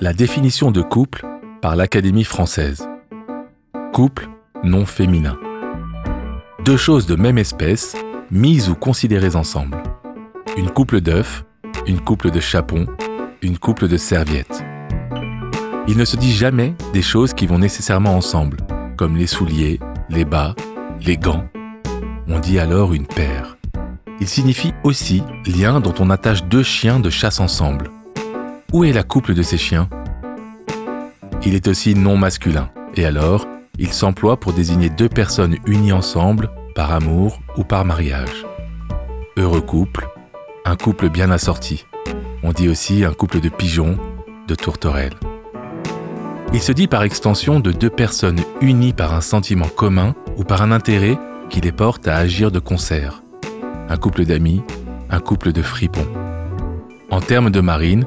La définition de couple par l'Académie française. Couple non féminin. Deux choses de même espèce, mises ou considérées ensemble. Une couple d'œufs, une couple de chapons, une couple de serviettes. Il ne se dit jamais des choses qui vont nécessairement ensemble, comme les souliers, les bas, les gants. On dit alors une paire. Il signifie aussi lien dont on attache deux chiens de chasse ensemble. Où est la couple de ces chiens? Il est aussi non masculin, et alors, il s'emploie pour désigner deux personnes unies ensemble par amour ou par mariage. Heureux couple, un couple bien assorti. On dit aussi un couple de pigeons, de tourterelles. Il se dit par extension de deux personnes unies par un sentiment commun ou par un intérêt qui les porte à agir de concert. Un couple d'amis, un couple de fripons. En termes de marine,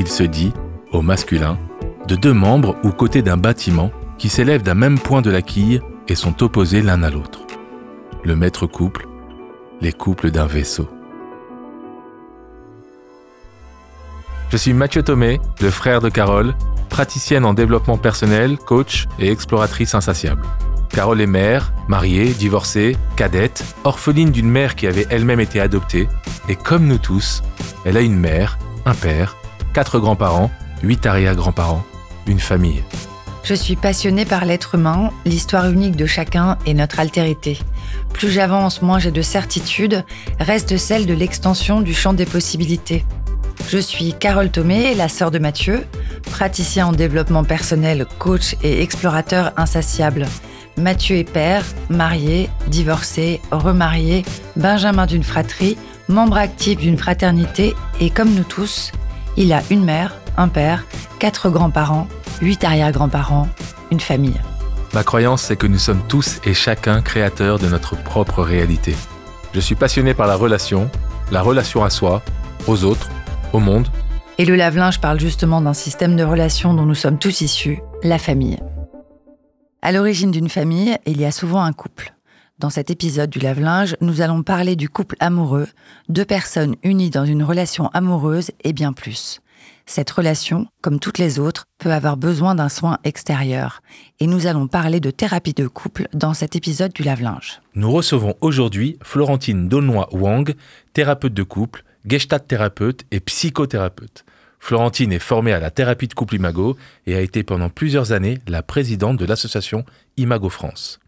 il se dit, au masculin, de deux membres ou côtés d'un bâtiment qui s'élèvent d'un même point de la quille et sont opposés l'un à l'autre. Le maître couple, les couples d'un vaisseau. Je suis Mathieu Thomé, le frère de Carole, praticienne en développement personnel, coach et exploratrice insatiable. Carole est mère, mariée, divorcée, cadette, orpheline d'une mère qui avait elle-même été adoptée, et comme nous tous, elle a une mère, un père, quatre grands-parents, huit arrière-grands-parents, une famille. Je suis passionnée par l'être humain, l'histoire unique de chacun et notre altérité. Plus j'avance, moins j'ai de certitude, reste celle de l'extension du champ des possibilités. Je suis Carole Thomé, la sœur de Mathieu, praticien en développement personnel, coach et explorateur insatiable. Mathieu est père, marié, divorcé, remarié, benjamin d'une fratrie, membre actif d'une fraternité et comme nous tous, il a une mère, un père, quatre grands-parents, huit arrière-grands-parents, une famille. Ma croyance, c'est que nous sommes tous et chacun créateurs de notre propre réalité. Je suis passionné par la relation, la relation à soi, aux autres, au monde. Et le lave-linge parle justement d'un système de relations dont nous sommes tous issus, la famille. À l'origine d'une famille, il y a souvent un couple. Dans cet épisode du lave-linge, nous allons parler du couple amoureux, deux personnes unies dans une relation amoureuse et bien plus. Cette relation, comme toutes les autres, peut avoir besoin d'un soin extérieur. Et nous allons parler de thérapie de couple dans cet épisode du lave-linge. Nous recevons aujourd'hui Florentine Daunois Wang, thérapeute de couple, gestalt thérapeute et psychothérapeute. Florentine est formée à la thérapie de couple Imago et a été pendant plusieurs années la présidente de l'association Imago France.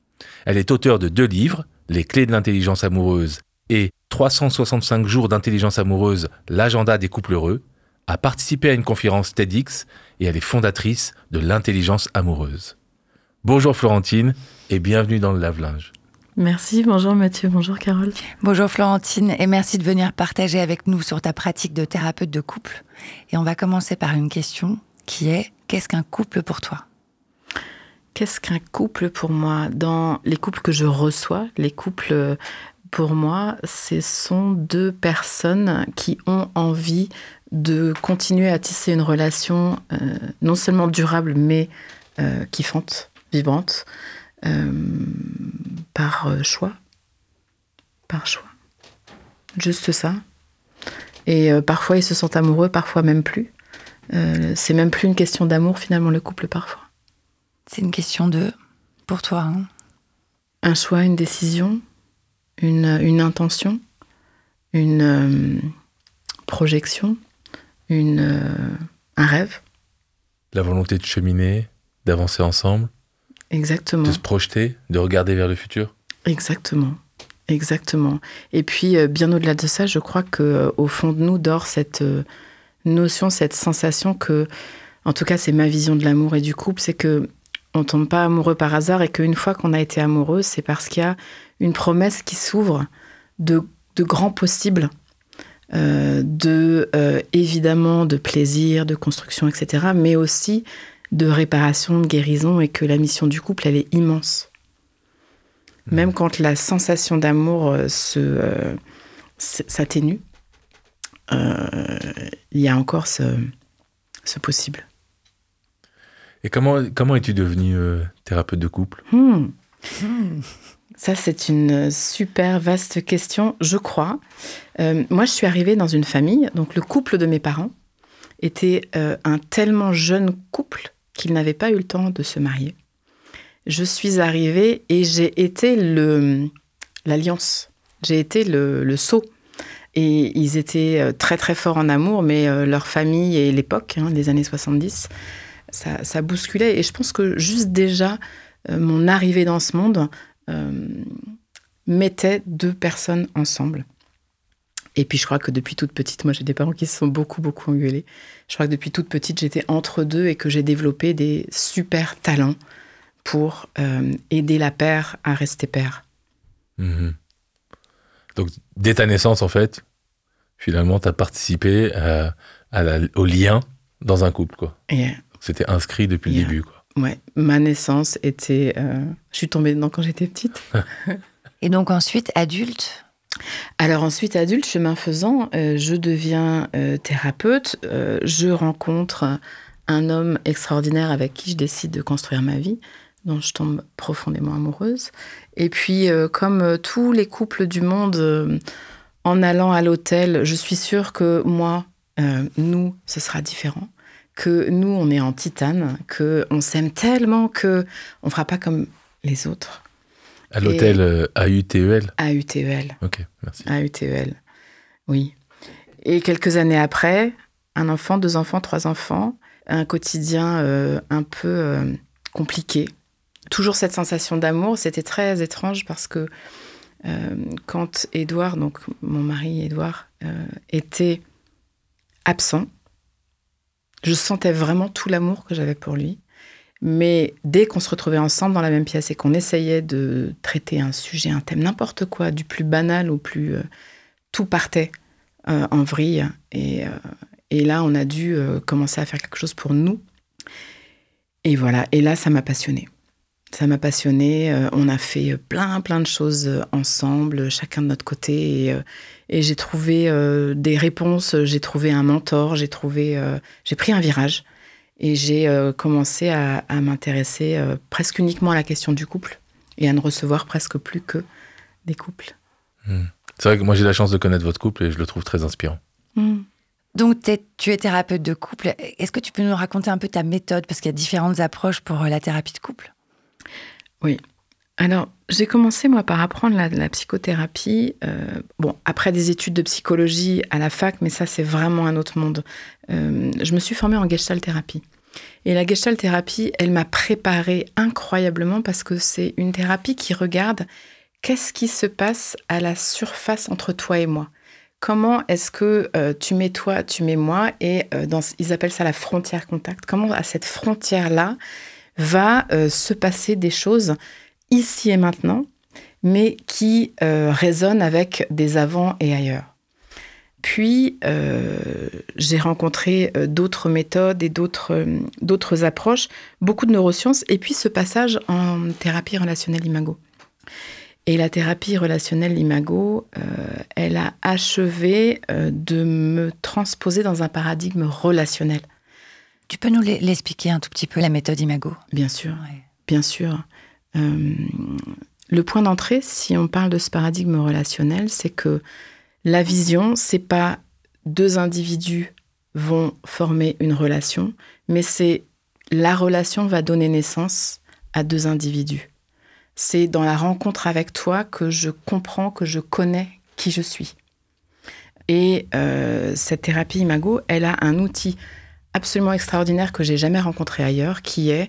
Elle est auteure de deux livres, Les clés de l'intelligence amoureuse et 365 jours d'intelligence amoureuse, l'agenda des couples heureux, a participé à une conférence TEDx et elle est fondatrice de l'intelligence amoureuse. Bonjour Florentine et bienvenue dans le lave-linge. Merci, bonjour Mathieu, bonjour Carole. Bonjour Florentine et merci de venir partager avec nous sur ta pratique de thérapeute de couple. Et on va commencer par une question qui est qu'est-ce qu'un couple pour toi? Qu'est-ce qu'un couple pour moi? Dans les couples que je reçois, les couples pour moi, ce sont deux personnes qui ont envie de continuer à tisser une relation euh, non seulement durable, mais euh, kiffante, vivante, euh, par choix. Par choix. Juste ça. Et parfois, ils se sentent amoureux, parfois même plus. c'est même plus une question d'amour, finalement, le couple, parfois. C'est une question de... pour toi. Hein un choix, une décision, une, une intention, une projection, une, euh, un rêve. La volonté de cheminer, d'avancer ensemble. Exactement. De se projeter, de regarder vers le futur. Exactement. Exactement. Et puis, euh, bien au-delà de ça, je crois que euh, au fond de nous dort cette notion, cette sensation que, en tout cas, c'est ma vision de l'amour et du couple, c'est que on tombe pas amoureux par hasard et qu'une fois qu'on a été amoureux, c'est parce qu'il y a une promesse qui s'ouvre de, de grands possibles euh, de euh, évidemment de plaisir, de construction, etc., mais aussi de réparation, de guérison, et que la mission du couple, elle est immense. Mmh. Même quand la sensation d'amour euh, se s'atténue, il y a encore ce, ce, possible. Et comment, comment es-tu devenue thérapeute de couple? Mmh. Ça, c'est une super vaste question, je crois. Euh, moi, je suis arrivée dans une famille, donc le couple de mes parents était euh, un tellement jeune couple qu'ils n'avaient pas eu le temps de se marier. Je suis arrivée et j'ai été le l'alliance. J'ai été le, le sceau. Et ils étaient euh, très très forts en amour, mais leur famille et l'époque, hein, des années 70, ça, ça, bousculait. Et je pense que juste déjà, mon arrivée dans ce monde euh, mettait deux personnes ensemble. Et puis je crois que depuis toute petite, moi j'ai des parents qui se sont beaucoup, beaucoup engueulés. Je crois que depuis toute petite, j'étais entre deux et que j'ai développé des super talents pour euh, aider la père à rester père. Mhm. Donc dès ta naissance, en fait, finalement, tu as participé à, au lien dans un couple. quoi. C'était inscrit depuis le début. Quoi. Ouais, ma naissance était. Euh, je suis tombée dedans quand j'étais petite. Et donc ensuite, adulte? Alors ensuite, adulte, chemin faisant, euh, je deviens euh, thérapeute. je rencontre un homme extraordinaire avec qui je décide de construire ma vie, dont je tombe profondément amoureuse. Et puis, comme tous les couples du monde, en allant à l'hôtel, je suis sûre que moi, nous, ce sera différent que nous, on est en titane, que on s'aime tellement que on fera pas comme les autres. À l'hôtel euh, AUTEL AUTEL. Ok, merci. AUTEL, oui. Et quelques années après, un enfant, deux enfants, trois enfants, un quotidien euh, un peu euh, compliqué. Toujours cette sensation d'amour, c'était très étrange parce que quand Édouard, donc mon mari Édouard, était absent, je sentais vraiment tout l'amour que j'avais pour lui. Mais dès qu'on se retrouvait ensemble dans la même pièce et qu'on essayait de traiter un sujet, un thème, n'importe quoi, du plus banal au plus... Euh, tout partait euh, en vrille. Et, euh, et, là, on a dû commencer à faire quelque chose pour nous. Et voilà, et là, ça m'a passionnée. Ça m'a passionnée. on a fait plein, plein de choses ensemble, chacun de notre côté. Et, et j'ai trouvé des réponses, j'ai trouvé un mentor, j'ai trouvé, j'ai pris un virage et j'ai euh, commencé à, m'intéresser presque uniquement à la question du couple et à ne recevoir presque plus que des couples. Hmm. C'est vrai que moi j'ai la chance de connaître votre couple et je le trouve très inspirant. Hmm. Donc tu es thérapeute de couple. Est-ce que tu peux nous raconter un peu ta méthode? Parce qu'il y a différentes approches pour la thérapie de couple Oui. Alors, j'ai commencé, moi, par apprendre la, psychothérapie. Euh, bon, après des études de psychologie à la fac, mais ça, c'est vraiment un autre monde. Euh, je me suis formée en gestalt thérapie. Et la gestalt thérapie, elle m'a préparée incroyablement parce que c'est une thérapie qui regarde qu'est-ce qui se passe à la surface entre toi et moi. Comment est-ce que euh, tu mets toi, tu mets moi, et dans, ils appellent ça la frontière contact. Comment à cette frontière-là va se passer des choses ici et maintenant, mais qui euh, résonne avec des avant et ailleurs. Puis, euh, j'ai rencontré euh, d'autres méthodes et d'autres approches, beaucoup de neurosciences, et puis ce passage en thérapie relationnelle imago. Et la thérapie relationnelle imago, elle a achevé de me transposer dans un paradigme relationnel. Tu peux nous l'expliquer un tout petit peu, la méthode imago? Bien sûr, bien sûr. Euh, le point d'entrée, si on parle de ce paradigme relationnel, c'est que la vision, c'est pas deux individus vont former une relation, mais c'est la relation va donner naissance à deux individus. C'est dans la rencontre avec toi que je comprends, que je connais qui je suis. Et euh, cette thérapie Imago, elle a un outil absolument extraordinaire que j'ai jamais rencontré ailleurs, qui est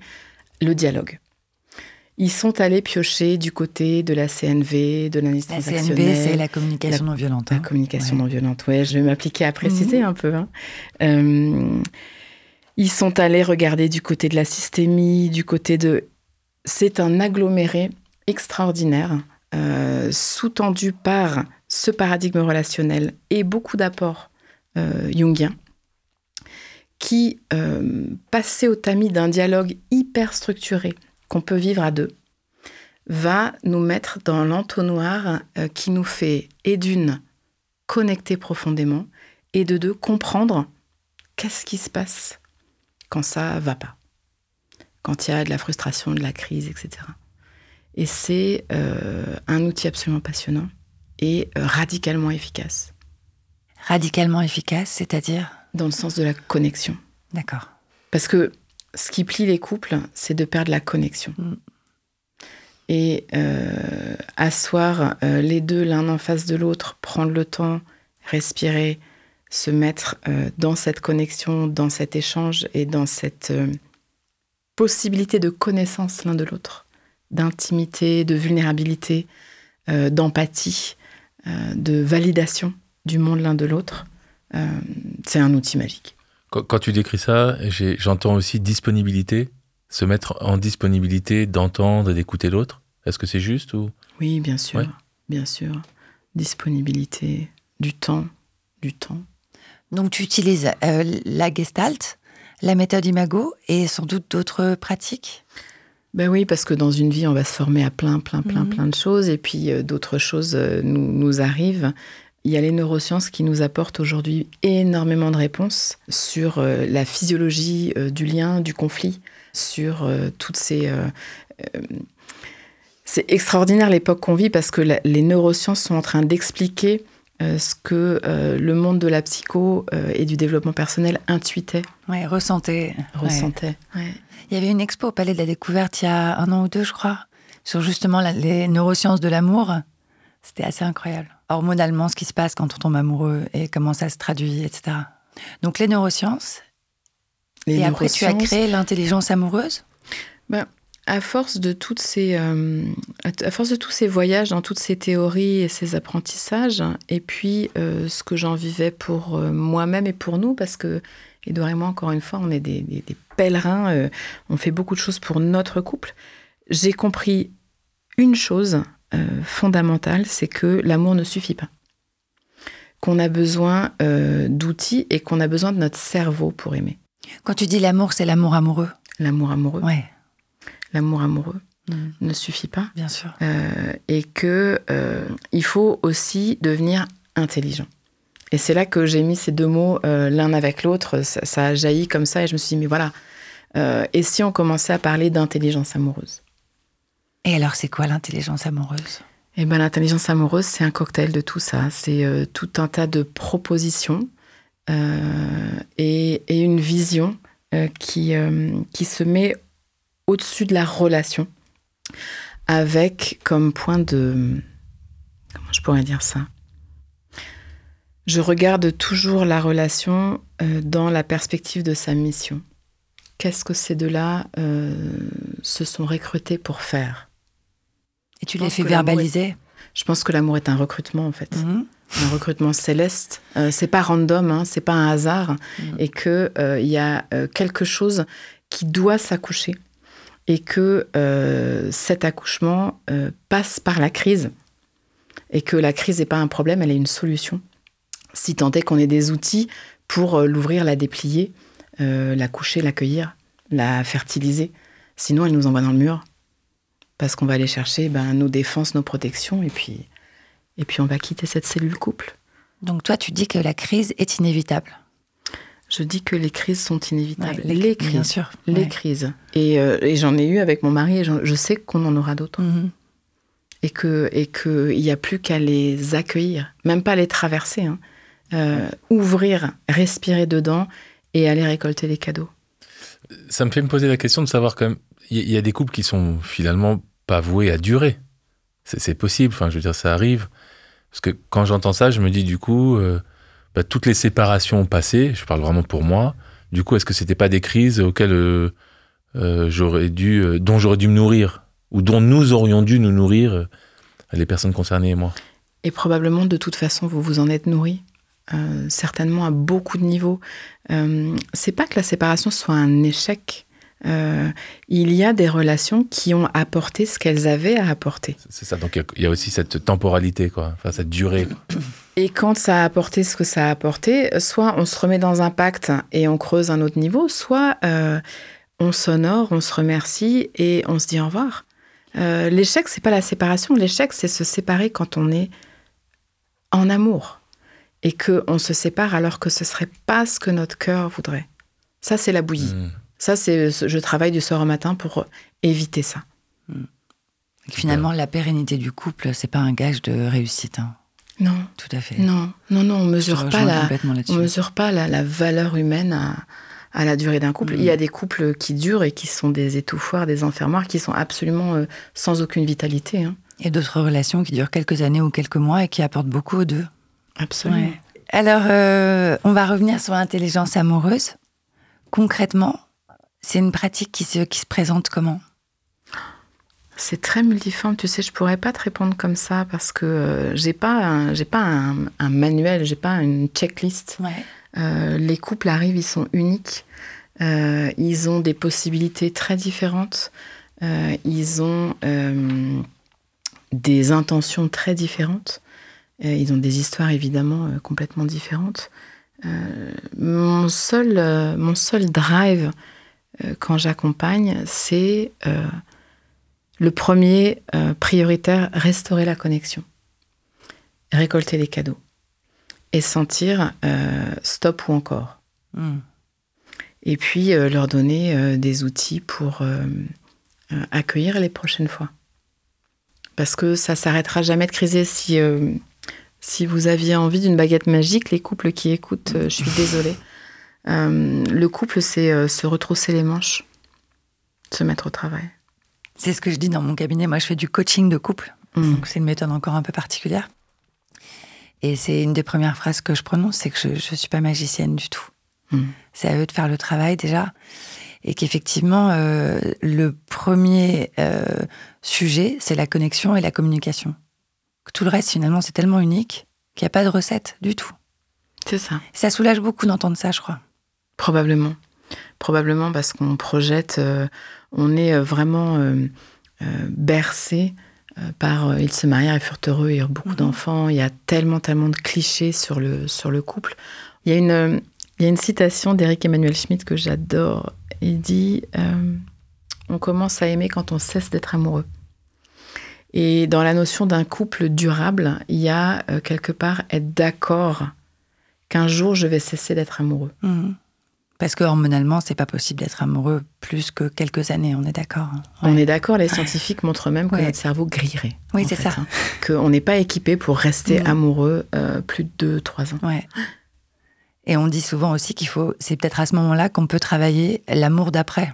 le dialogue. Ils sont allés piocher du côté de la CNV, de l'analyse transactionnelle. La CNV, c'est la communication non violente. La hein. communication non violente, oui. Je vais m'appliquer à préciser mhm. un peu. Hein. Euh, ils sont allés regarder du côté de la systémie, du côté de... C'est un aggloméré extraordinaire, euh, sous-tendu par ce paradigme relationnel et beaucoup d'apports euh, jungiens qui passaient au tamis d'un dialogue hyper structuré qu'on peut vivre à deux, va nous mettre dans l'entonnoir euh, qui nous fait, et d'une, connecter profondément, et de deux, comprendre qu'est-ce qui se passe quand ça va pas, quand il y a de la frustration, de la crise, etc. Et c'est euh, un outil absolument passionnant et euh, radicalement efficace. Radicalement efficace, c'est-à-dire? Dans le sens de la connexion. D'accord. Parce que ce qui plie les couples, c'est de perdre la connexion. Mm. Et euh, asseoir euh, les deux l'un en face de l'autre, prendre le temps, respirer, se mettre euh, dans cette connexion, dans cet échange et dans cette possibilité de connaissance l'un de l'autre, d'intimité, de vulnérabilité, d'empathie, de validation du monde l'un de l'autre, c'est un outil magique. Quand, quand tu décris ça, j'entends aussi disponibilité, se mettre en disponibilité d'entendre et d'écouter l'autre. Est-ce que c'est juste ou? Oui, bien sûr, Ouais. bien sûr. Disponibilité, du temps, du temps. Donc tu utilises euh, la gestalt, la méthode imago et sans doute d'autres pratiques? Ben oui, parce que dans une vie, on va se former à plein, plein, plein, Mhm. plein de choses, et puis euh, d'autres choses euh, nous, nous arrivent. Il y a les neurosciences qui nous apportent aujourd'hui énormément de réponses sur euh, la physiologie euh, du lien, du conflit, sur euh, toutes ces... c'est extraordinaire l'époque qu'on vit parce que la- les neurosciences sont en train d'expliquer ce que le monde de la psycho et du développement personnel intuitait. Ouais. ressentait. Ouais. Il y avait une expo au Palais de la Découverte il y a un an ou deux, je crois, sur justement la- les neurosciences de l'amour. C'était assez incroyable. Hormonalement, ce qui se passe quand on tombe amoureux et comment ça se traduit, etc. Donc les neurosciences. Les et après, tu as créé l'intelligence amoureuse? À force de toutes ces, euh, à force de tous ces voyages dans toutes ces théories et ces apprentissages, et puis euh, ce que j'en vivais pour euh, moi-même et pour nous, parce que Edouard et moi, encore une fois, on est des, des- des pèlerins, on fait beaucoup de choses pour notre couple. J'ai compris une chose euh, fondamentale, c'est que l'amour ne suffit pas. Qu'on a besoin euh, d'outils et qu'on a besoin de notre cerveau pour aimer. Quand tu dis l'amour, c'est l'amour amoureux. L'amour amoureux, Ouais, l'amour amoureux Mm. ne suffit pas. bien sûr. Euh, et que il faut aussi devenir intelligent. Et c'est là que j'ai mis ces deux mots l'un avec l'autre. Ça, ça a jailli comme ça et je me suis dit mais voilà. Et si on commençait à parler d'intelligence amoureuse? Et alors, c'est quoi l'intelligence amoureuse? Eh ben l'intelligence amoureuse c'est un cocktail de tout ça. C'est euh, tout un tas de propositions euh, et, une vision euh, qui qui se met au-dessus de la relation avec comme point de comment je pourrais dire ça? Je regarde toujours la relation dans la perspective de sa mission. Qu'est-ce que ces deux-là se sont recrutés pour faire? Et tu que l'amour verbaliser Je pense que l'amour est un recrutement en fait, Mhm. un recrutement céleste. Euh, c'est pas random, hein, c'est pas un hasard, Mhm. et que euh, y a euh, quelque chose qui doit s'accoucher, et que euh, cet accouchement passe par la crise, et que la crise n'est pas un problème, elle est une solution. Si tant est qu'on ait des outils pour l'ouvrir, la déplier, la coucher, l'accueillir, la fertiliser. Sinon, elle nous envoie dans le mur. Parce qu'on va aller chercher ben, nos défenses, nos protections, et puis, et puis on va quitter cette cellule couple. Donc toi, tu dis que la crise est inévitable. Je dis que les crises sont inévitables. Ouais, les, Bien crises. sûr. Les Ouais. crises. Et, euh, et j'en ai eu avec mon mari, et je sais qu'on en aura d'autres. Et qu'il et que il n'y a plus qu'à les accueillir, même pas les traverser. hein. Euh, ouvrir, respirer dedans et aller récolter les cadeaux. Ça me fait me poser la question de savoir quand même, il y, il y a des couples qui sont finalement pas voués à durer. C'est possible, enfin je veux dire, ça arrive. Parce que quand j'entends ça, je me dis du coup, euh, bah, toutes les séparations passées, je parle vraiment pour moi, du coup, est-ce que c'était pas des crises auxquelles euh, euh, j'aurais dû, dont j'aurais dû me nourrir, ou dont nous aurions dû nous nourrir, les personnes concernées et moi? Et probablement, de toute façon, vous vous en êtes nourri. certainement à beaucoup de niveaux. C'est pas que la séparation soit un échec. Euh, il y a des relations qui ont apporté ce qu'elles avaient à apporter. C'est ça, donc il y a- il y, a aussi cette temporalité, quoi, enfin cette durée. Et quand ça a apporté ce que ça a apporté, soit on se remet dans un pacte et on creuse un autre niveau, soit euh, on s'honore, on se remercie et on se dit au revoir. Euh, l'échec, c'est pas la séparation. L'échec, c'est se séparer quand on est en amour et que on se sépare alors que ce serait pas ce que notre cœur voudrait. Ça, c'est la bouillie. Mm. Ça, c'est je travaille du soir au matin pour éviter ça. Finalement, la pérennité du couple, c'est pas un gage de réussite. Hein. Non. Tout à fait. Non, non, non, on mesure pas la, on mesure pas la, la valeur humaine à, à la durée d'un couple. Il y a mm. des couples qui durent et qui sont des étouffoirs, des enfermoirs, qui sont absolument euh, sans aucune vitalité. Hein. Et d'autres relations qui durent quelques années ou quelques mois et qui apportent beaucoup aux deux. Absolument. Alors, euh, on va revenir sur l'intelligence amoureuse. Concrètement, c'est une pratique qui se, qui se présente comment? C'est très multiforme, tu sais, je pourrais pas te répondre comme ça parce que euh, j'ai pas j'ai pas un, un manuel, j'ai pas une checklist. Ouais. Euh, les couples arrivent, ils sont uniques. Euh, ils ont des possibilités très différentes. Euh, ils ont des intentions très différentes. ils ont des histoires évidemment complètement différentes. mon, seul, mon seul drive quand j'accompagne, c'est le premier prioritaire, restaurer la connexion, récolter les cadeaux et sentir euh, stop ou encore. Hmm. Et puis euh, leur donner euh, des outils pour accueillir les prochaines fois. Parce que ça s'arrêtera jamais de criser. Si, si vous aviez envie d'une baguette magique, les couples qui écoutent, je suis désolée. le couple, c'est se retrousser les manches, se mettre au travail. C'est ce que je dis dans mon cabinet. Moi, je fais du coaching de couple. Donc, c'est une méthode encore un peu particulière. Et c'est une des premières phrases que je prononce, c'est que je ne suis pas magicienne du tout. Hmm. C'est à eux de faire le travail déjà. Et qu'effectivement, euh, le premier euh, sujet, c'est la connexion et la communication. tout le reste, finalement, c'est tellement unique qu'il n'y a pas de recette du tout. C'est ça. Ça soulage beaucoup d'entendre ça, je crois. Probablement. Probablement parce qu'on projette, euh, on est vraiment bercé euh, par euh, ils se marièrent et furent heureux et eurent beaucoup mhm. d'enfants. Il y a tellement, tellement de clichés sur le, sur le couple. Il y a une, euh, il y a une citation d'Éric Emmanuel Schmitt que j'adore. Il dit On commence à aimer quand on cesse d'être amoureux. Et dans la notion d'un couple durable, il y a quelque part être d'accord qu'un jour je vais cesser d'être amoureux. Mhm. Parce que hormonalement, c'est pas possible d'être amoureux plus que quelques années, on est d'accord. Hein. On est d'accord, les scientifiques montrent même que notre cerveau grillerait. Oui, c'est ça. Hein. Qu'on n'est pas équipé pour rester amoureux euh, plus de 2-3 ans. Ouais. Et on dit souvent aussi qu'il faut, c'est peut-être à ce moment-là qu'on peut travailler l'amour d'après.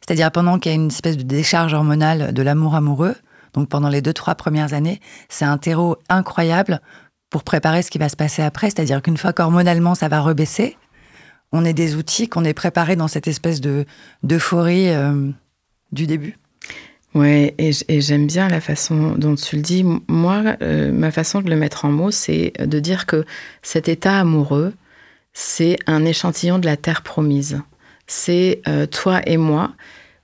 C'est-à-dire pendant qu'il y a une espèce de décharge hormonale de l'amour amoureux, donc pendant les deux, trois premières années, c'est un terreau incroyable pour préparer ce qui va se passer après. C'est-à-dire qu'une fois qu'hormonalement ça va rebaisser, on est des outils, qu'on est préparé dans cette espèce de d'euphorie euh, du début. Ouais, et, j'aime bien la façon dont tu le dis. Moi, euh, ma façon de le mettre en mots, c'est de dire que cet état amoureux, c'est un échantillon de la terre promise. C'est euh, toi et moi.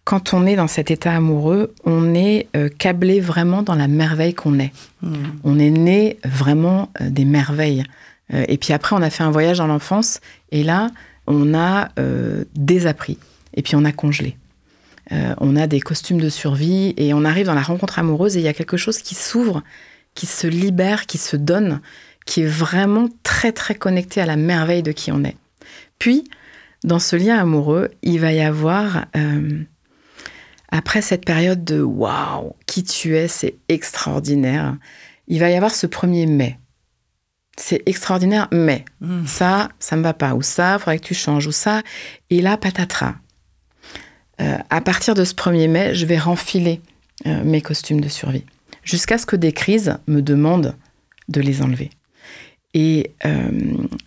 Quand on est dans cet état amoureux, on est câblé vraiment dans la merveille qu'on est. Hmm. On est né vraiment des merveilles. et puis après, on a fait un voyage dans l'enfance. Et là, on a euh, désappris et puis on a congelé. Euh, on a des costumes de survie et on arrive dans la rencontre amoureuse et il y a quelque chose qui s'ouvre, qui se libère, qui se donne, qui est vraiment très très connecté à la merveille de qui on est. Puis, dans ce lien amoureux, il va y avoir, euh, après cette période de waouh, qui tu es, c'est extraordinaire, il va y avoir ce premier mai c'est extraordinaire, mais hmm. ça, ça me va pas, ou ça, il faudrait que tu changes, ou ça. Et là, patatras. Euh, à partir de ce 1er mai, je vais renfiler euh, mes costumes de survie, jusqu'à ce que des crises me demandent de les enlever. Et euh,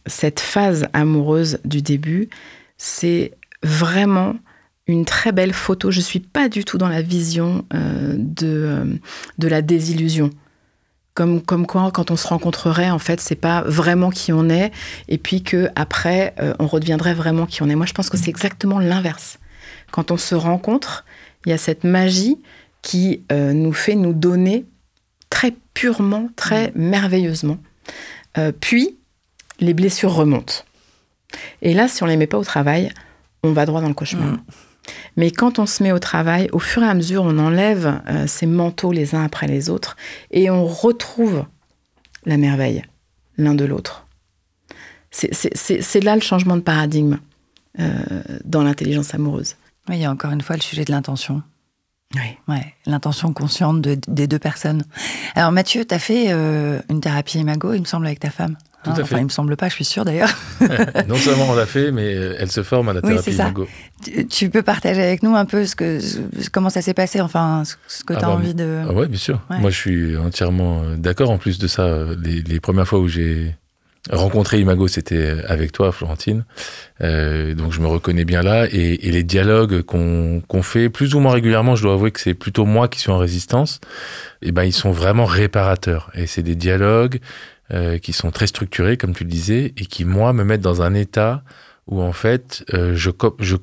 cette phase amoureuse du début, c'est vraiment une très belle photo. Je suis pas du tout dans la vision de, de la désillusion comme, quoi quand on se rencontrerait, en fait, c'est pas vraiment qui on est, et puis que après euh, on redeviendrait vraiment qui on est. Moi, je pense que c'est exactement l'inverse. Quand on se rencontre, il y a cette magie qui euh, nous fait nous donner très purement, très merveilleusement. Euh, puis, les blessures remontent. Et là, si on les met pas au travail, on va droit dans le cauchemar. Mm. Mais quand on se met au travail, au fur et à mesure, on enlève euh, ces manteaux les uns après les autres et on retrouve la merveille l'un de l'autre. C'est là le changement de paradigme euh, dans l'intelligence amoureuse. il y a encore une fois le sujet de l'intention. Oui. Ouais, l'intention consciente des deux personnes. Alors Mathieu, tu as fait euh, une thérapie imago, il me semble, avec ta femme? Tout à fait. Enfin, il me semble pas, je suis sûre d'ailleurs. non seulement on l'a fait, mais elle se forme à la thérapie imago. Tu, peux partager avec nous un peu ce que, comment ça s'est passé, enfin, ce que tu as ah bah, envie de. Ah oui, bien sûr. Moi, je suis entièrement d'accord. En plus de ça, les, les premières fois où j'ai rencontrer Imago, c'était avec toi, Florentine. Euh, donc je me reconnais bien là. Et, et les dialogues qu'on fait plus ou moins régulièrement, je dois avouer que c'est plutôt moi qui suis en résistance. Et eh ben ils sont vraiment réparateurs. Et c'est des dialogues euh, qui sont très structurés, comme tu le disais, et qui moi me mettent dans un état où en fait euh, je, je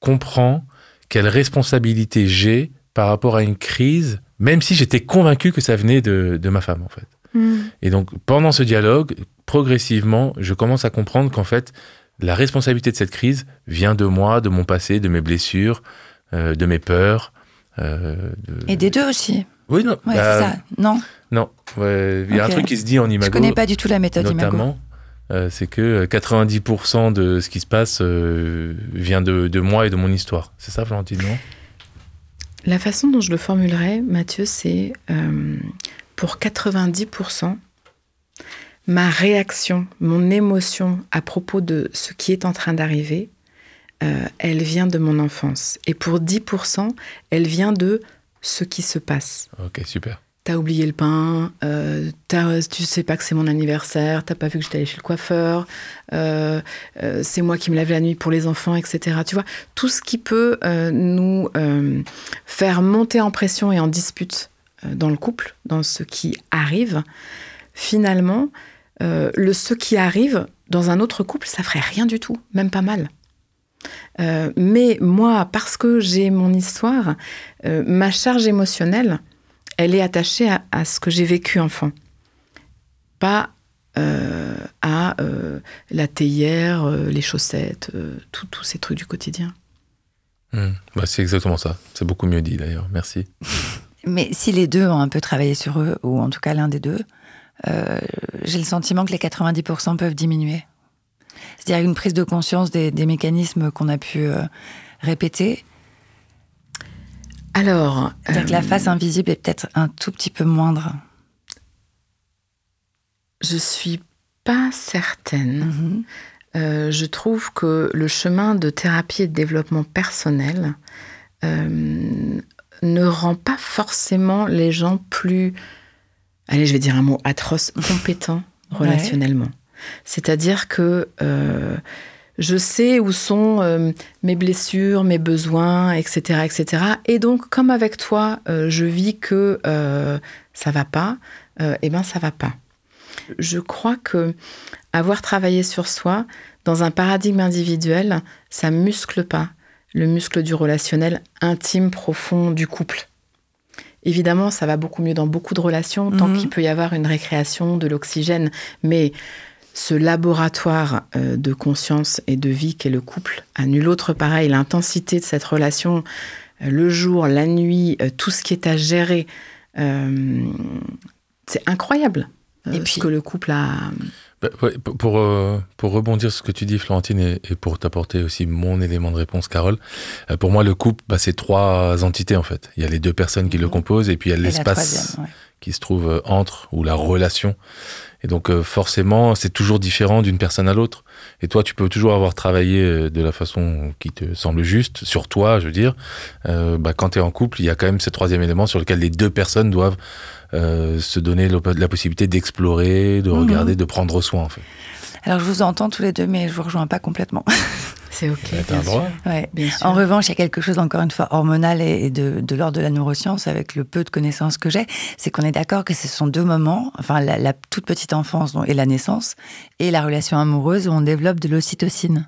comprends quelle responsabilité j'ai par rapport à une crise, même si j'étais convaincu que ça venait de, de ma femme en fait. Mm. Et donc, pendant ce dialogue, progressivement, je commence à comprendre qu'en fait, la responsabilité de cette crise vient de moi, de mon passé, de mes blessures, euh, de mes peurs. Euh, Et des deux aussi. Oui, non. Ouais, bah, ça. Non. Non. Il y a un truc qui se dit en imago. Je connais pas du tout la méthode notamment, euh, c'est que 90% de ce qui se passe vient de, de, moi et de mon histoire. C'est ça, Valentine, non? La façon dont je le formulerai, Mathieu, c'est pour 90%, ma réaction, mon émotion à propos de ce qui est en train d'arriver, euh, elle vient de mon enfance. Et pour 10%, elle vient de ce qui se passe. Ok, super. T'as oublié le pain, euh, tu sais pas que c'est mon anniversaire, t'as pas vu que j'étais allée chez le coiffeur, euh, euh, c'est moi qui me lève la nuit pour les enfants, etc. Tu vois, tout ce qui peut nous faire monter en pression et en dispute euh, dans le couple, dans ce qui arrive, finalement, euh, le ce qui arrive dans un autre couple, ça ferait rien du tout, même pas mal. Euh, mais moi, parce que j'ai mon histoire, ma charge émotionnelle, elle est attachée à, ce que j'ai vécu enfant, pas à la théière, les chaussettes, tous ces trucs du quotidien. Hmm. Bah, c'est exactement ça. C'est beaucoup mieux dit d'ailleurs. Merci. Mais si les deux ont un peu travaillé sur eux, ou en tout cas l'un des deux, euh, j'ai le sentiment que les 90% peuvent diminuer. C'est-à-dire une prise de conscience des, mécanismes qu'on a pu euh, répéter. Alors. C'est-à-dire que la face euh, invisible est peut-être un tout petit peu moindre. Je suis pas certaine. Mm-hmm. je trouve que le chemin de thérapie et de développement personnel ne rend pas forcément les gens plus, allez, je vais dire un mot atroce, compétents relationnellement. C'est-à-dire que euh, je sais où sont euh, mes blessures, mes besoins, etc., etc. Et donc, comme avec toi, euh, je vis que ça va pas, eh ben ça va pas. Je crois que avoir travaillé sur soi dans un paradigme individuel, ça muscle pas le muscle du relationnel intime, profond du couple. Évidemment, ça va beaucoup mieux dans beaucoup de relations, tant mhm. qu'il peut y avoir une récréation, de l'oxygène, mais ce laboratoire euh, de conscience et de vie qu'est le couple, à nul autre pareil, l'intensité de cette relation, euh, le jour, la nuit, euh, tout ce qui est à gérer, c'est incroyable et puis, ce que le couple a, bah, pour, euh, pour rebondir sur ce que tu dis, Florentine, et, pour t'apporter aussi mon élément de réponse, Carole, euh, pour moi, le couple, bah, c'est trois entités, en fait. Il y a les deux personnes qui le composent, et puis il y a l'espace qui se trouve euh, entre, ou la relation. Et donc, forcément, c'est toujours différent d'une personne à l'autre. Et toi, tu peux toujours avoir travaillé de la façon qui te semble juste, sur toi, je veux dire. bah, quand tu es en couple, il y a quand même ce troisième élément sur lequel les deux personnes doivent euh, se donner la possibilité d'explorer, de mhm. regarder, de prendre soin en fait. Alors je vous entends tous les deux, mais je vous rejoins pas complètement. C'est ok. sûr. bien sûr. En revanche, il y a quelque chose encore une fois hormonal et de, de l'ordre de la neuroscience avec le peu de connaissances que j'ai, c'est qu'on est, d'accord que ce sont deux moments, enfin la, la toute petite enfance et la naissance et la relation amoureuse où on développe de l'ocytocine.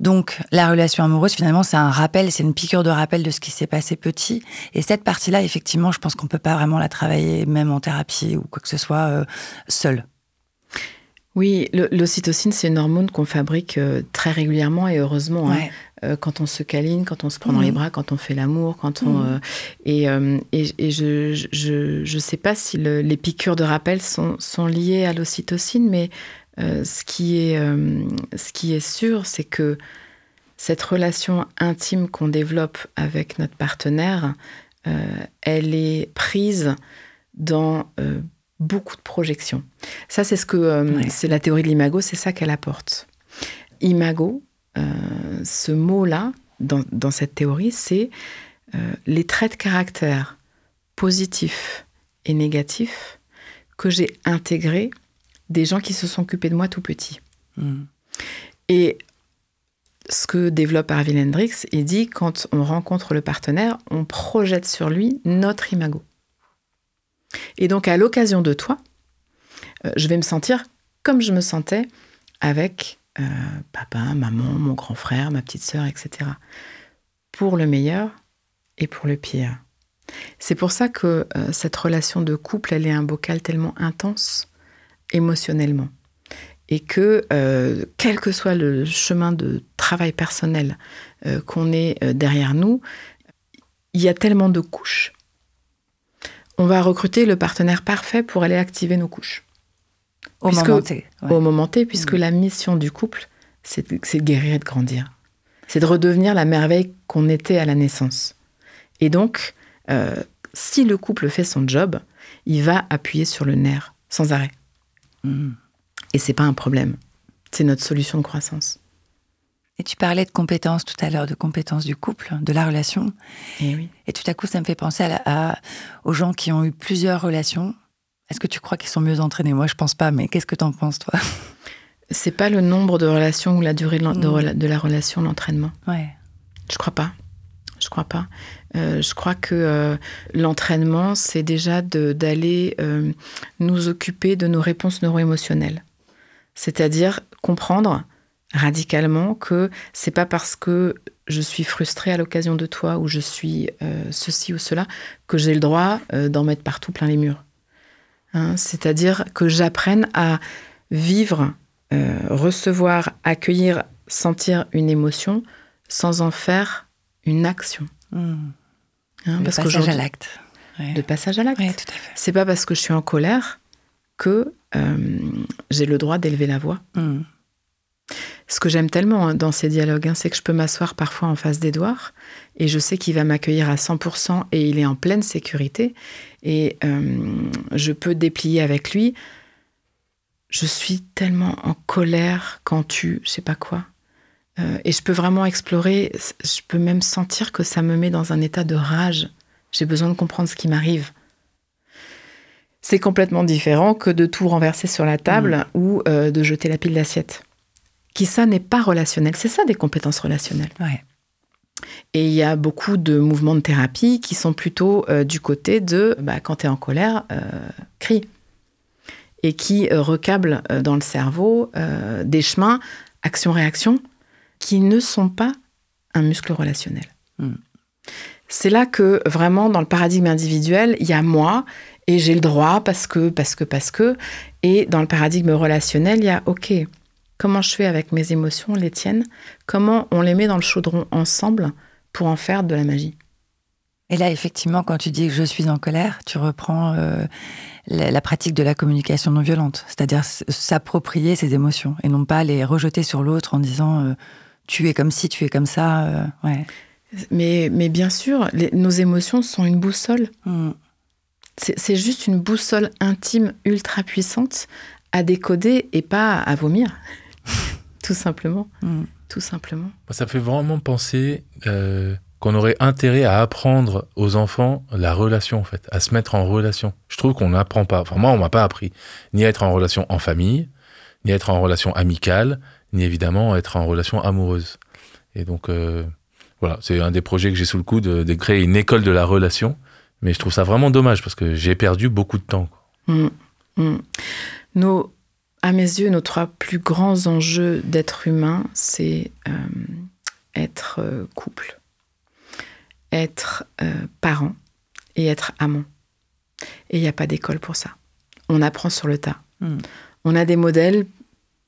Donc la relation amoureuse, finalement, c'est un rappel, c'est une piqûre de rappel de ce qui s'est passé petit. Et cette partie-là, effectivement, je pense qu'on peut pas vraiment la travailler, même en thérapie ou quoi que ce soit, euh, seule. Oui, l'ocytocine, c'est une hormone qu'on fabrique euh, très régulièrement et heureusement. Hein. Euh, quand on se câline, quand on se prend dans les mmh. bras, quand on fait l'amour, quand on mmh. et, et, je, je je sais pas si les piqûres de rappel sont sont liées à l'ocytocine, mais euh, ce, qui est, euh, ce qui est sûr, c'est que cette relation intime qu'on développe avec notre partenaire, elle est prise dans beaucoup de projections. Ça, c'est ce que c'est la théorie de l'imago, c'est ça qu'elle apporte. Imago, ce mot-là, dans, dans, cette théorie, c'est les traits de caractère positifs et négatifs que j'ai intégrés des gens qui se sont occupés de moi tout petit. Hmm. Et ce que développe Arvin Hendrix, il dit quand on rencontre le partenaire, on projette sur lui notre imago. Et donc, à l'occasion de toi, euh, je vais me sentir comme je me sentais avec euh, papa, maman, mon grand frère, ma petite sœur, etc. Pour le meilleur et pour le pire. C'est pour ça que euh, cette relation de couple, elle est un bocal tellement intense émotionnellement. Et que, quel que soit le chemin de travail personnel qu'on ait derrière nous, il y a tellement de couches. On va recruter le partenaire parfait pour aller activer nos couches. Au moment T. Au moment T, puisque mm. la mission du couple, c'est de guérir et de grandir. C'est de redevenir la merveille qu'on était à la naissance. Et donc, euh, si le couple fait son job, il va appuyer sur le nerf sans arrêt. Mm. Et c'est pas un problème. C'est notre solution de croissance. Et tu parlais de compétences tout à l'heure, de compétences du couple, de la relation. Et, eh oui. et tout à coup, ça me fait penser à, aux gens qui ont eu plusieurs relations. Est-ce que tu crois qu'ils sont mieux entraînés? Moi, je pense pas, mais qu'est-ce que tu en penses, toi? C'est pas le nombre de relations ou la durée de, mm. de la relation, l'entraînement. Ouais. Je crois pas. Je crois pas. Euh, je crois que euh, l'entraînement, c'est déjà d'aller euh, nous occuper de nos réponses neuro-émotionnelles. C'est-à-dire comprendre radicalement que c'est pas parce que je suis frustrée à l'occasion de toi ou je suis ceci ou cela que j'ai le droit d'en mettre partout plein les murs. Hein, c'est-à-dire que j'apprenne à vivre, recevoir, accueillir, sentir une émotion sans en faire une action. Hmm. Hein, parce passage à l'acte. De passage à l'acte. Ouais, tout à fait. C'est pas parce que je suis en colère que euh, j'ai le droit d'élever la voix. Hmm. Ce que j'aime tellement dans ces dialogues, hein, c'est que je peux m'asseoir parfois en face d'Edouard et je sais qu'il va m'accueillir à 100% et il est en pleine sécurité et euh, je peux déplier avec lui. Je suis tellement en colère quand tu, je sais pas quoi, euh, et je peux vraiment explorer, je peux même sentir que ça me met dans un état de rage. J'ai besoin de comprendre ce qui m'arrive. C'est complètement différent que de tout renverser sur la table mm. ou euh, de jeter la pile d'assiette. Qui ça n'est pas relationnel. C'est ça des compétences relationnelles. Et il y a beaucoup de mouvements de thérapie qui sont plutôt euh, du côté de bah, quand tu es en colère, crie. Et qui recablent dans le cerveau des chemins action-réaction qui ne sont pas un muscle relationnel. Hmm. C'est là que vraiment dans le paradigme individuel, il y a moi et j'ai le droit parce que, parce que, parce que. Et dans le paradigme relationnel, il y a OK, comment je fais avec mes émotions, les tiennes? Comment on les met dans le chaudron ensemble pour en faire de la magie? Et là, effectivement, quand tu dis que je suis en colère, tu reprends euh, la, pratique de la communication non violente, c'est-à-dire s'approprier ses émotions et non pas les rejeter sur l'autre en disant euh, tu es comme si, tu es comme ça. Euh, ouais. Mais, mais bien sûr, nos émotions sont une boussole. Mm. C'est juste une boussole intime ultra puissante à décoder et pas à vomir. Tout simplement. Mm. Tout simplement. Ça fait vraiment penser euh, qu'on aurait intérêt à apprendre aux enfants la relation, en fait, à se mettre en relation. Je trouve qu'on n'apprend pas. Enfin, moi, on m'a pas appris ni à être en relation en famille, ni à être en relation amicale, ni évidemment être en relation amoureuse. Et donc, euh, voilà, c'est un des projets que j'ai sous le coude, de, créer une école de la relation. Mais je trouve ça vraiment dommage parce que j'ai perdu beaucoup de temps. Mmh, mmh. Nos, à mes yeux, nos trois plus grands enjeux d'être humain, c'est euh, être euh, couple, être parent et être amant. Et il n'y a pas d'école pour ça. On apprend sur le tas. Mmh. On a des modèles,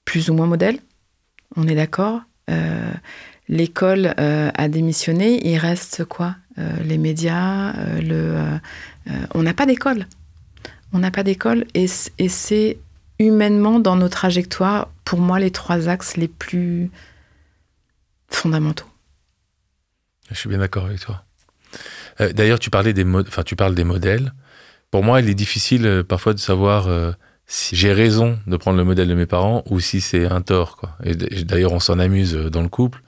plus ou moins modèles, on est d'accord euh, L'école euh, a démissionné, il reste quoi euh, Les médias, le, on n'a pas d'école. On n'a pas d'école et, c'est humainement dans nos trajectoires, pour moi, les trois axes les plus fondamentaux. Je suis bien d'accord avec toi. Euh, d'ailleurs, tu parlais des tu parles des modèles. Pour moi, il est difficile euh, parfois de savoir euh, si j'ai raison de prendre le modèle de mes parents ou si c'est un tort. Et d'ailleurs, on s'en amuse dans le couple,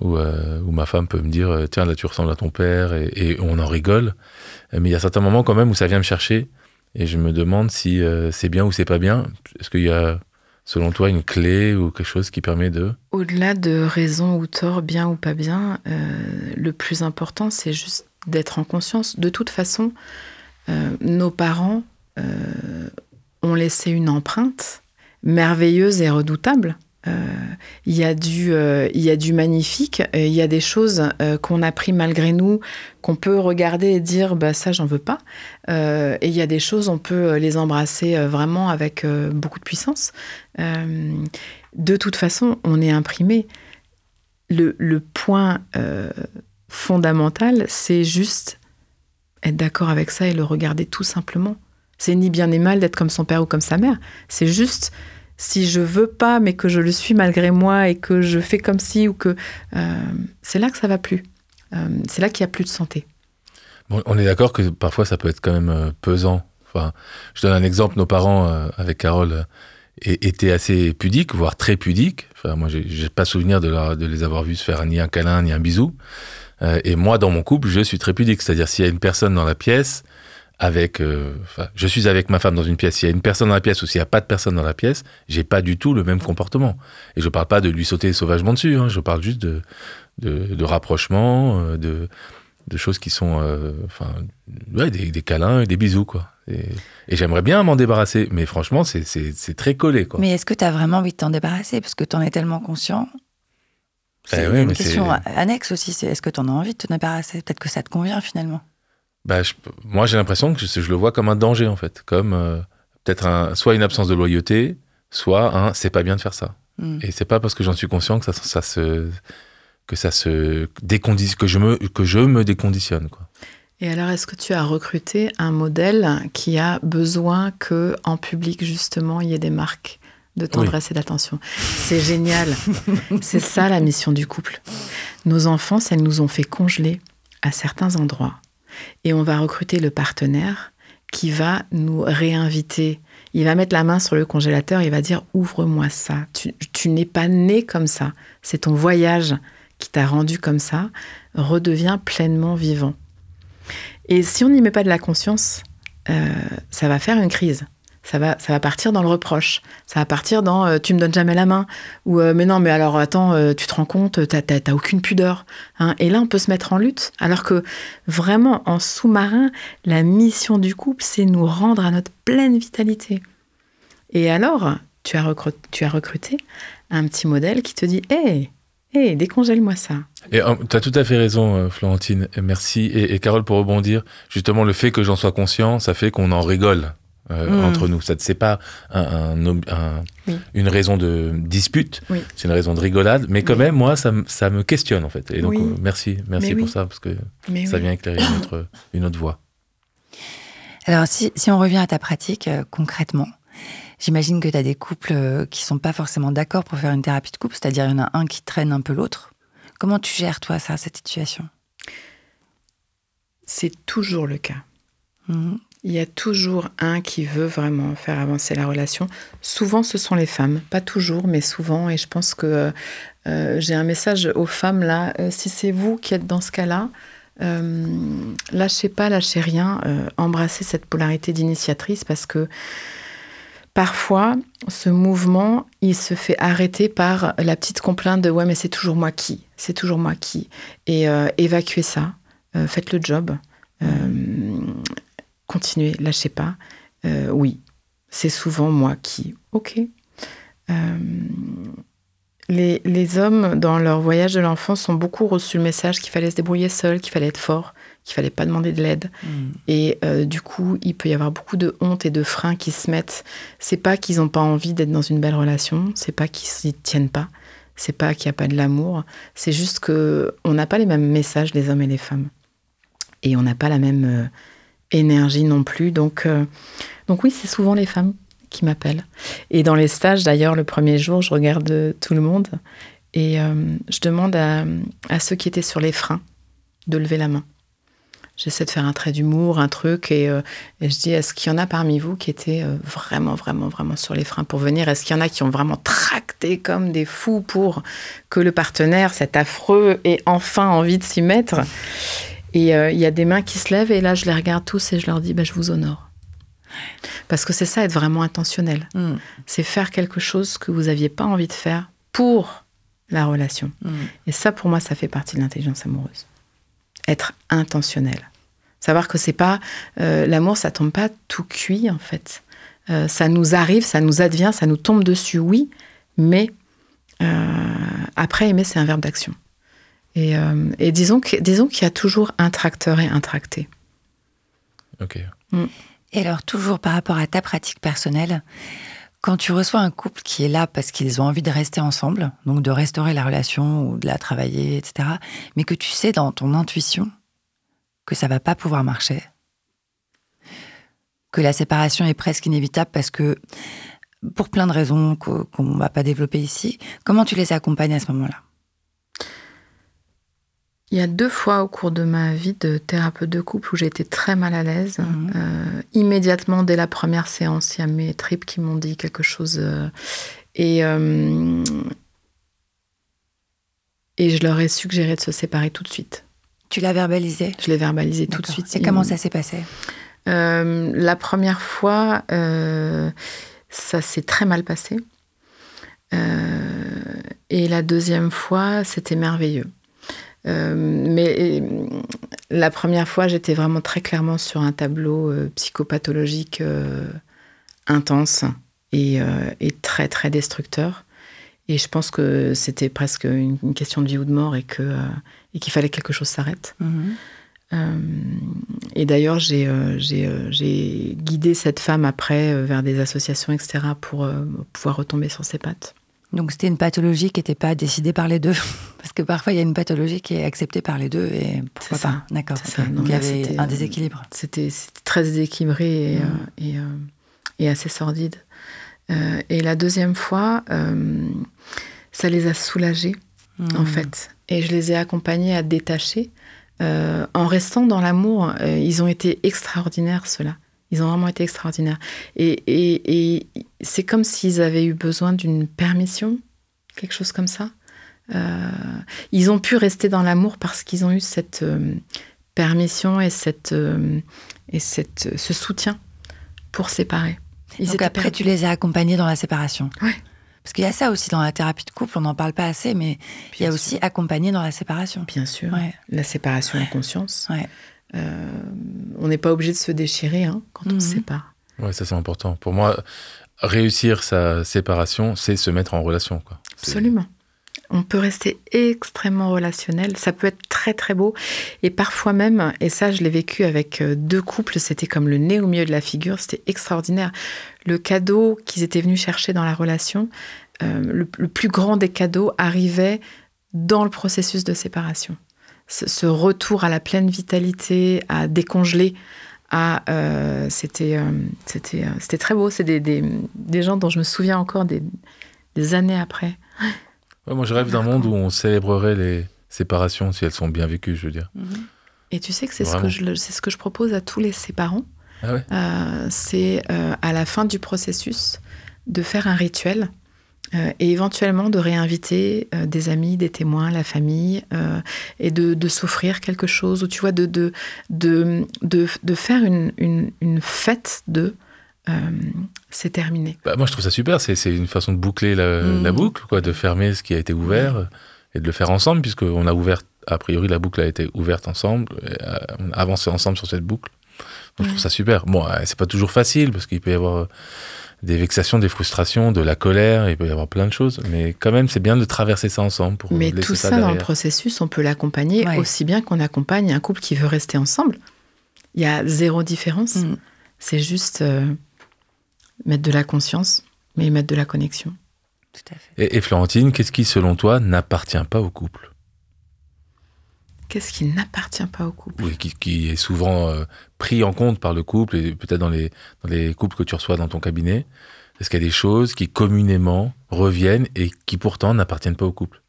où, où, ma femme peut me dire Tiens, là, tu ressembles à ton père, et, et on en rigole. Mais il y a certains moments quand même où ça vient me chercher, et je me demande si c'est bien ou c'est pas bien. Est-ce qu'il y a selon toi, une clé ou quelque chose qui permet de... Au-delà de raison ou tort, bien ou pas bien, euh, le plus important, c'est juste d'être en conscience. De toute façon, euh, nos parents euh, ont laissé une empreinte merveilleuse et redoutable euh, il y, a du, euh, y a du magnifique, il y a des choses euh, qu'on a pris malgré nous, qu'on peut regarder et dire bah, ça, j'en veux pas. et il y a des choses, on peut les embrasser vraiment avec beaucoup de puissance. de toute façon, on est imprimé. Le, le point fondamental, c'est juste être d'accord avec ça et le regarder tout simplement. C'est ni bien ni mal d'être comme son père ou comme sa mère. C'est juste si je veux pas, mais que je le suis malgré moi et que je fais comme si ou que euh, c'est là que ça va plus. Euh, c'est là qu'il y a plus de santé. On est d'accord que parfois ça peut être quand même euh, pesant. Enfin, je donne un exemple. Nos parents avec Carole étaient assez pudiques, voire très pudiques. Enfin, moi, j'ai pas souvenir de, de, les avoir vus se faire ni un câlin ni un bisou. et moi, dans mon couple, je suis très pudique. C'est-à-dire s'il y a une personne dans la pièce avec, euh, je suis avec ma femme dans une pièce. S'il y a une personne dans la pièce ou s'il n'y a pas de personne dans la pièce, j'ai pas du tout le même comportement. Et je parle pas de lui sauter sauvagement dessus. Hein, je parle juste de, de, de rapprochement, euh, de, de choses qui sont, euh, enfin, ouais, des, des, câlins et des bisous, quoi. Et, et j'aimerais bien m'en débarrasser, mais franchement, c'est très collé, quoi. Mais est-ce que tu as vraiment envie de t'en débarrasser? Parce que tu en es tellement conscient. Eh c'est une question annexe aussi, c'est est-ce que tu en as envie de te débarrasser? Peut-être que ça te convient finalement. Bah, moi, j'ai l'impression que je, le vois comme un danger, en fait. Comme euh, peut-être un, soit une absence de loyauté, soit un c'est pas bien de faire ça. Mm. Et c'est pas parce que j'en suis conscient que ça, ça se que ça se déconditionne, que je me que je me déconditionne quoi. Et alors, est-ce que tu as recruté un modèle qui a besoin que en public justement il y ait des marques de tendresse et d'attention? C'est génial. c'est ça la mission du couple. Nos enfants, elles nous ont fait congeler à certains endroits et on va recruter le partenaire qui va nous réinviter. Il va mettre la main sur le congélateur, il va dire ouvre-moi ça. Tu, n'es pas né comme ça. C'est ton voyage qui t'a rendu comme ça. Redeviens pleinement vivant. Et si on n'y met pas de la conscience, euh, ça va faire une crise ça va, ça va partir dans le reproche. Ça va partir dans euh, tu me donnes jamais la main ou euh, mais non mais alors attends euh, tu te rends compte t'as, aucune pudeur. Hein. Et là on peut se mettre en lutte alors que vraiment en sous-marin la mission du couple c'est nous rendre à notre pleine vitalité. Et alors tu as recruté, un petit modèle qui te dit hé hé décongèle-moi ça. Et tu as tout à fait raison, Florentine. Merci. Et, et, Carole, pour rebondir, justement, le fait que j'en sois conscient, ça fait qu'on en rigole. Euh, mm. entre nous. Ça c'est pas un, une raison de dispute, c'est une raison de rigolade, mais quand même moi ça, ça, me questionne en fait. Et donc euh, merci, merci pour ça parce que ça vient éclairer une autre, une autre voie. Alors si, si on revient à ta pratique euh, concrètement, j'imagine que tu as des couples qui sont pas forcément d'accord pour faire une thérapie de couple, c'est-à-dire il y en a un qui traîne un peu l'autre. Comment tu gères toi ça, cette situation? C'est toujours le cas. Mmh. Il y a toujours un qui veut vraiment faire avancer la relation. Souvent, ce sont les femmes. Pas toujours, mais souvent. Et je pense que euh, j'ai un message aux femmes là. Euh, si c'est vous qui êtes dans ce cas-là, euh, lâchez pas, lâchez rien. embrassez cette polarité d'initiatrice parce que parfois, ce mouvement, il se fait arrêter par la petite complainte de ouais, mais c'est toujours moi qui. C'est toujours moi qui. Et évacuez ça. faites le job continuez, lâchez pas. Euh, oui, c'est souvent moi qui. Ok. Euh, les, les, hommes, dans leur voyage de l'enfance, ont beaucoup reçu le message qu'il fallait se débrouiller seul, qu'il fallait être fort, qu'il fallait pas demander de l'aide. Mm. Et euh, du coup, il peut y avoir beaucoup de honte et de freins qui se mettent. C'est pas qu'ils n'ont pas envie d'être dans une belle relation, c'est pas qu'ils s'y tiennent pas, c'est pas qu'il n'y a pas de l'amour, c'est juste que on n'a pas les mêmes messages, les hommes et les femmes. Et on n'a pas la même énergie non plus. Donc, euh, donc oui, c'est souvent les femmes qui m'appellent. Et dans les stages, d'ailleurs, le premier jour, je regarde tout le monde et euh, je demande à, ceux qui étaient sur les freins de lever la main. J'essaie de faire un trait d'humour, un truc, et, euh, et, je dis est-ce qu'il y en a parmi vous qui étaient vraiment, vraiment, vraiment sur les freins pour venir? Est-ce qu'il y en a qui ont vraiment tracté comme des fous pour que le partenaire, cet affreux, ait enfin envie de s'y mettre? Et euh, il y a des mains qui se lèvent, et là, je les regarde tous et je leur dis bah, je vous honore. Parce que c'est ça, être vraiment intentionnel. Mm. C'est faire quelque chose que vous n'aviez pas envie de faire pour la relation. Mm. Et ça, pour moi, ça fait partie de l'intelligence amoureuse. Être intentionnel. Savoir que c'est pas euh, l'amour, ça tombe pas tout cuit en fait. Euh, ça nous arrive, ça nous advient, ça nous tombe dessus, oui, mais euh, après aimer, c'est un verbe d'action. Et, euh, et disons que- disons qu'il y a toujours un tracteur et un tracté. Ok. Et alors, toujours par rapport à ta pratique personnelle, quand tu reçois un couple qui est là parce qu'ils ont envie de rester ensemble, donc de restaurer la relation ou de la travailler, etc., mais que tu sais dans ton intuition que ça va pas pouvoir marcher, que la séparation est presque inévitable parce que, pour plein de raisons qu'o- qu'on ne va pas développer ici, comment tu les accompagnes à ce moment-là? Il y a deux fois au cours de ma vie de thérapeute de couple où j'ai été très mal à l'aise. Mhm. Euh, immédiatement, dès la première séance, il y a mes tripes qui m'ont dit quelque chose. euh, et, euh, et je leur ai suggéré de se séparer tout de suite. Tu l'as verbalisé? Je l'ai verbalisé tout de suite. Et comment ça s'est passé? La première fois, ça s'est très mal passé. Et la deuxième fois, c'était merveilleux. Euh, mais la première fois, j'étais vraiment très clairement sur un tableau euh, psychopathologique euh, intense et, et très très destructeur. Et je pense que c'était presque une, une question de vie ou de mort et que et qu'il fallait que quelque chose s'arrête. Mhm. Euh, et d'ailleurs, j'ai euh, guidé cette femme après vers des associations, etc., pour euh, pouvoir retomber sur ses pattes. Donc c'était une pathologie qui n'était pas décidée par les deux Parce que parfois il y a une pathologie qui est acceptée par les deux et pourquoi pas D'accord. C'est ça. ok. Non, Donc il y avait un euh, déséquilibre. C'était très déséquilibré et, Mhm. euh, et, euh, et assez sordide. Euh, et la deuxième fois, ça les a soulagés, en Mhm. fait. Et je les ai accompagnés à détacher. En restant dans l'amour, ils ont été extraordinaires, ceux-là. Ils ont vraiment été extraordinaires. Et, et- et c'est comme s'ils avaient eu besoin d'une permission, quelque chose comme ça. Euh, ils ont pu rester dans l'amour parce qu'ils ont eu cette euh, permission et, cette, euh, et cette, ce soutien pour séparer. Ils Donc après perdus. tu les as accompagnés dans la séparation. Ouais. Parce qu'il y a ça aussi dans la thérapie de couple, on n'en parle pas assez, mais il y a aussi sûr. accompagner dans la séparation. Bien sûr. Ouais. La séparation en conscience. Ouais. Euh, on n'est pas obligé de se déchirer hein, quand on Mhm. se sépare. Ouais, ça c'est important. Pour moi, réussir sa séparation, c'est se mettre en relation. Quoi. Absolument. On peut rester extrêmement relationnel. Ça peut être très très beau. Et parfois même, et ça je l'ai vécu avec euh, deux couples, c'était comme le nez au milieu de la figure, c'était extraordinaire. Le cadeau qu'ils étaient venus chercher dans la relation, euh, le, le plus grand des cadeaux arrivait dans le processus de séparation. Ce, ce retour à la pleine vitalité, à décongeler, à euh, c'était euh, c'était euh, c'était très beau. C'est des, des, des gens dont je me souviens encore des, des années après. Ouais, moi, je rêve d'un monde où on célébrerait les séparations si elles sont bien vécues, je veux dire. Mhm. Et tu sais que c'est ce que, je, c'est ce que je propose à tous les séparants. Ah ouais Euh, c'est euh, à la fin du processus de faire un rituel euh, et éventuellement de réinviter euh, des amis, des témoins, la famille euh, et de, de s'offrir quelque chose ou tu vois de, de, de, de, faire une, une, une fête de c'est terminé. Bah, moi, je trouve ça super. C'est une façon de boucler la, Mhm. la boucle, quoi, de fermer ce qui a été ouvert et de le faire ensemble, puisqu'on a ouvert, a priori, la boucle a été ouverte ensemble. et, on a avancé ensemble sur cette boucle. Donc, je trouve ça super. Bon, c'est pas toujours facile, parce qu'il peut y avoir des vexations, des frustrations, de la colère, il peut y avoir plein de choses. Mais quand même, c'est bien de traverser ça ensemble pour Mais laisser tout ça, ça, dans le processus, on peut l'accompagner Ouais. aussi bien qu'on accompagne un couple qui veut rester ensemble. Il y a zéro différence. Mhm. C'est juste euh, mettre de la conscience, mais mettre de la connexion. Tout à fait. Et, et Florentine, qu'est-ce qui, selon toi, n'appartient pas au couple? Qu'est-ce qui n'appartient pas au couple Oui, qui, qui est souvent euh, pris en compte par le couple et peut-être dans les, dans les couples que tu reçois dans ton cabinet Est-ce qu'il y a des choses qui communément reviennent et qui pourtant n'appartiennent pas au couple?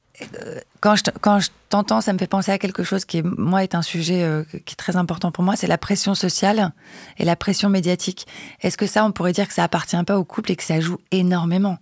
Quand je, quand je t'entends, ça me fait penser à quelque chose qui, moi, est un sujet euh, qui est très important pour moi, c'est la pression sociale et la pression médiatique. Est-ce que ça, on pourrait dire que ça appartient pas au couple et que ça joue énormément?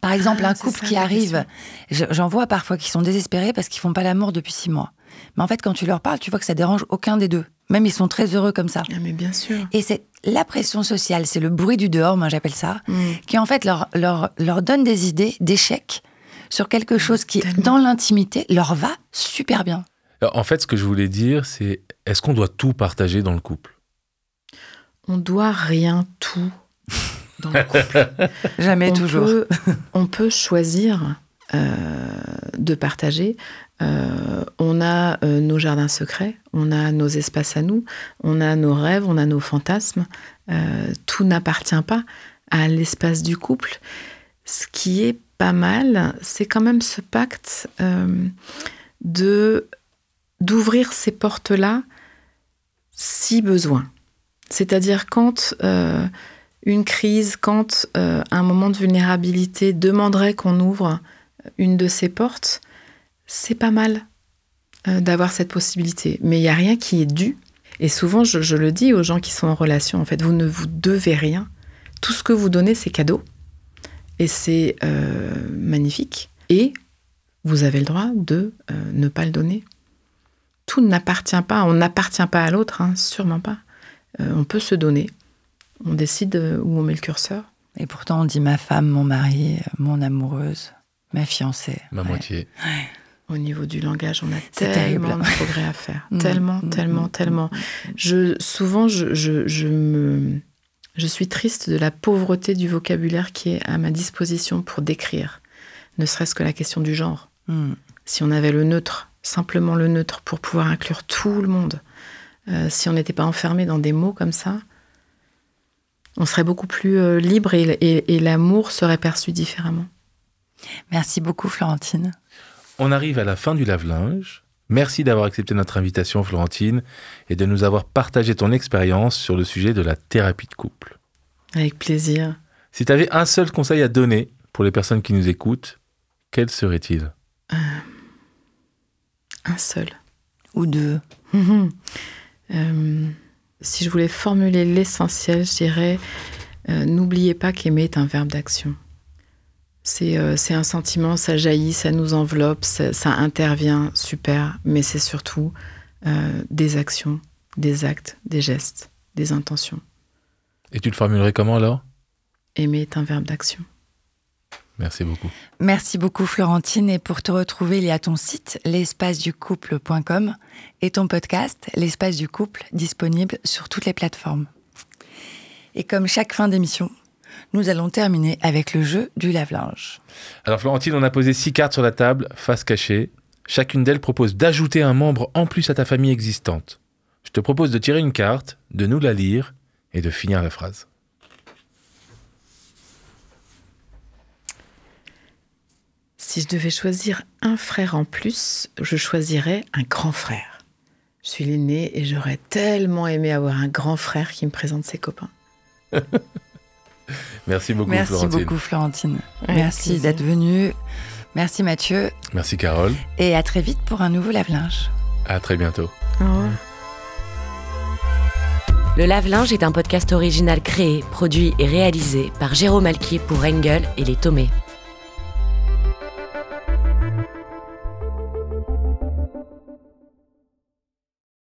Par exemple, Ah, un couple ça, qui arrive, je- j'en vois parfois qui sont désespérés parce qu'ils font pas l'amour depuis six mois. Mais en fait, quand tu leur parles, tu vois que ça dérange aucun des deux. Même ils sont très heureux comme ça. Ah, mais bien sûr. Et c'est la pression sociale, c'est le bruit du dehors, moi j'appelle ça, Mm. qui en fait leur, leur, leur donne des idées d'échecs sur quelque chose qui, tellement. dans l'intimité, leur va super bien. Alors, En fait, ce que je voulais dire, c'est est-ce qu'on doit tout partager dans le couple? On doit rien tout dans le couple. Jamais on toujours. Peut, on peut choisir euh, de partager. Euh, on a euh, nos jardins secrets, on a nos espaces à nous, on a nos rêves, on a nos fantasmes. Euh, tout n'appartient pas à l'espace du couple. Ce qui est pas mal, c'est quand même ce pacte de d'ouvrir ces portes-là si besoin. C'est-à-dire quand une crise, quand un moment de vulnérabilité demanderait qu'on ouvre une de ces portes, c'est pas mal euh, d'avoir cette possibilité. Mais il n'y a rien qui est dû. Et souvent, je, je le dis aux gens qui sont en relation, en fait, vous ne vous devez rien. Tout ce que vous donnez, c'est cadeau. Et c'est euh, magnifique. Et vous avez le droit de euh, ne pas le donner. Tout n'appartient pas, on n'appartient pas à l'autre, hein, sûrement pas. Euh, on peut se donner. On décide où on met le curseur. Et pourtant, on dit ma femme, mon mari, mon amoureuse, ma fiancée. Ma Ouais. moitié. Au niveau du langage, on a tellement de progrès à faire. Mm, tellement, mm, tellement, mm, tellement. Je, souvent, je, je, je me, je suis triste de la pauvreté du vocabulaire qui est à ma disposition pour décrire, ne serait-ce que la question du genre. Si on avait le neutre, simplement le neutre, pour pouvoir inclure tout le monde, euh, si on n'était pas enfermé dans des mots comme ça, on serait beaucoup plus euh, libre et, et- et l'amour serait perçu différemment. Merci beaucoup, Florentine. On arrive à la fin du lave-linge. Merci d'avoir accepté notre invitation, Florentine, et de nous avoir partagé ton expérience sur le sujet de la thérapie de couple. Avec plaisir. Si tu avais un seul conseil à donner pour les personnes qui nous écoutent, quel serait-il? Un seul. Ou deux. Euh, si je voulais formuler l'essentiel, je dirais euh, n'oubliez pas qu'aimer est un verbe d'action. C'est euh, c'est un sentiment, ça jaillit, ça nous enveloppe, ça, ça intervient, super, mais c'est surtout euh, des actions, des actes, des gestes, des intentions. Et tu le formulerais comment alors Aimer est un verbe d'action. Merci beaucoup. Merci beaucoup, Florentine. Et pour te retrouver, il y a ton site, l'espaceducouple.com, et ton podcast, L'espace du couple, disponible sur toutes les plateformes. Et comme chaque fin d'émission, nous allons terminer avec le jeu du lave-linge. Alors Florentine, on a posé six cartes sur la table, face cachée. Chacune d'elles propose d'ajouter un membre en plus à ta famille existante. Je te propose de tirer une carte, de nous la lire et de finir la phrase. Si je devais choisir un frère en plus, je choisirais un grand frère. Je suis l'aîné et j'aurais tellement aimé avoir un grand frère qui me présente ses copains. Merci beaucoup Merci Florentine. beaucoup, Florentine. Avec Merci d'être venue. Merci, Mathieu. Merci Carole. Et à très vite pour un nouveau lave-linge. À très bientôt. Au revoir. Le lave-linge est un podcast original créé, produit et réalisé par Jérôme Alquier pour Engel et les Tomés.